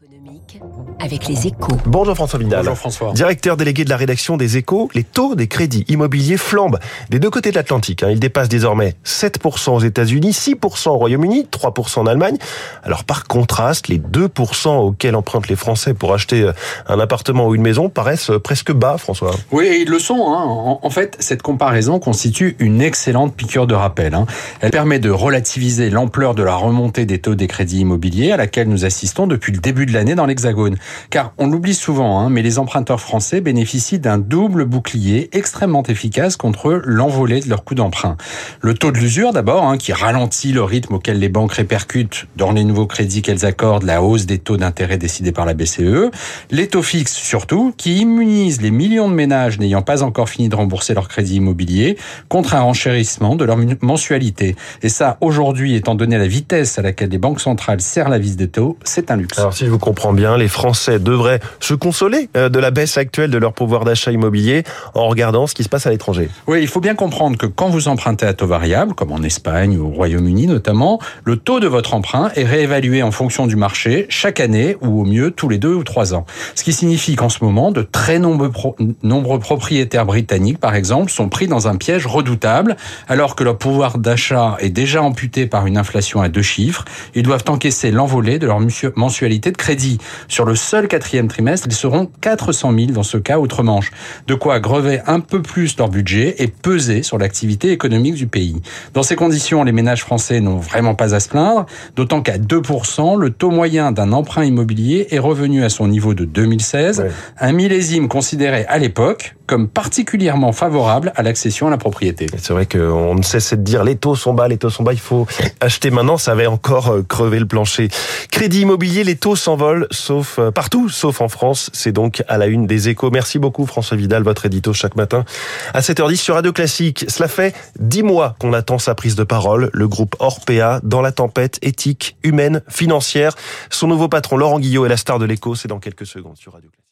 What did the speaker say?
économique avec les échos. Bonjour François Vidal. Bonjour François. Directeur délégué de la rédaction des échos, les taux des crédits immobiliers flambent des deux côtés de l'Atlantique. Hein. Ils dépassent désormais 7% aux États-Unis, 6% au Royaume-Uni, 3% en Allemagne. Alors par contraste, les 2% auxquels empruntent les Français pour acheter euh, un appartement ou une maison paraissent euh, presque bas, François. Oui, ils le sont. Hein. En, fait, cette comparaison constitue une excellente piqûre de rappel. Hein. Elle permet de relativiser l'ampleur de la remontée des taux des crédits immobiliers à laquelle nous assistons depuis le début de l'année dans l'Hexagone. Car on l'oublie souvent, hein, mais les emprunteurs français bénéficient d'un double bouclier extrêmement efficace contre l'envolée de leur coût d'emprunt. Le taux de l'usure d'abord, hein, qui ralentit le rythme auquel les banques répercutent dans les nouveaux crédits qu'elles accordent la hausse des taux d'intérêt décidés par la BCE. Les taux fixes surtout, qui immunisent les millions de ménages n'ayant pas encore fini de rembourser leur crédit immobilier contre un renchérissement de leur mensualité. Et ça, aujourd'hui, étant donné la vitesse à laquelle les banques centrales serrent la vis des taux, c'est un luxe. Alors si je vous comprends bien, les Français devraient se consoler euh, de la baisse actuelle de leur pouvoir d'achat immobilier en regardant ce qui se passe à l'étranger. Oui, il faut bien comprendre que quand vous empruntez à taux variable, comme en Espagne ou au Royaume-Uni notamment, le taux de votre emprunt est réévalué en fonction du marché chaque année ou au mieux tous les deux ou trois ans. Ce qui signifie qu'en ce moment, de très nombreux propriétaires britanniques, par exemple, sont pris dans un piège redoutable, alors que leur pouvoir d'achat est déjà amputé par une inflation à deux chiffres. Ils doivent encaisser l'envolée de leur mensualité de crédit dit, Sur le seul quatrième trimestre, ils seront 400 000 dans ce cas outre-Manche. De quoi grever un peu plus leur budget et peser sur l'activité économique du pays. Dans ces conditions, les ménages français n'ont vraiment pas à se plaindre, d'autant qu'à 2%, le taux moyen d'un emprunt immobilier est revenu à son niveau de 2016, un millésime considéré à l'époque comme particulièrement favorable à l'accession à la propriété. C'est vrai qu'on ne cesse de dire les taux sont bas, les taux sont bas, il faut acheter maintenant, ça avait encore euh, crevé le plancher. Crédit immobilier, les taux s'envolent, sauf euh, partout, sauf en France. C'est donc à la une des échos. Merci beaucoup François Vidal, votre édito chaque matin à 7h10 sur Radio Classique. Cela fait dix mois qu'on attend sa prise de parole. Le groupe Orpea dans la tempête éthique, humaine, financière. Son nouveau patron Laurent Guillot est la star de l'écho. C'est dans quelques secondes sur Radio Classique.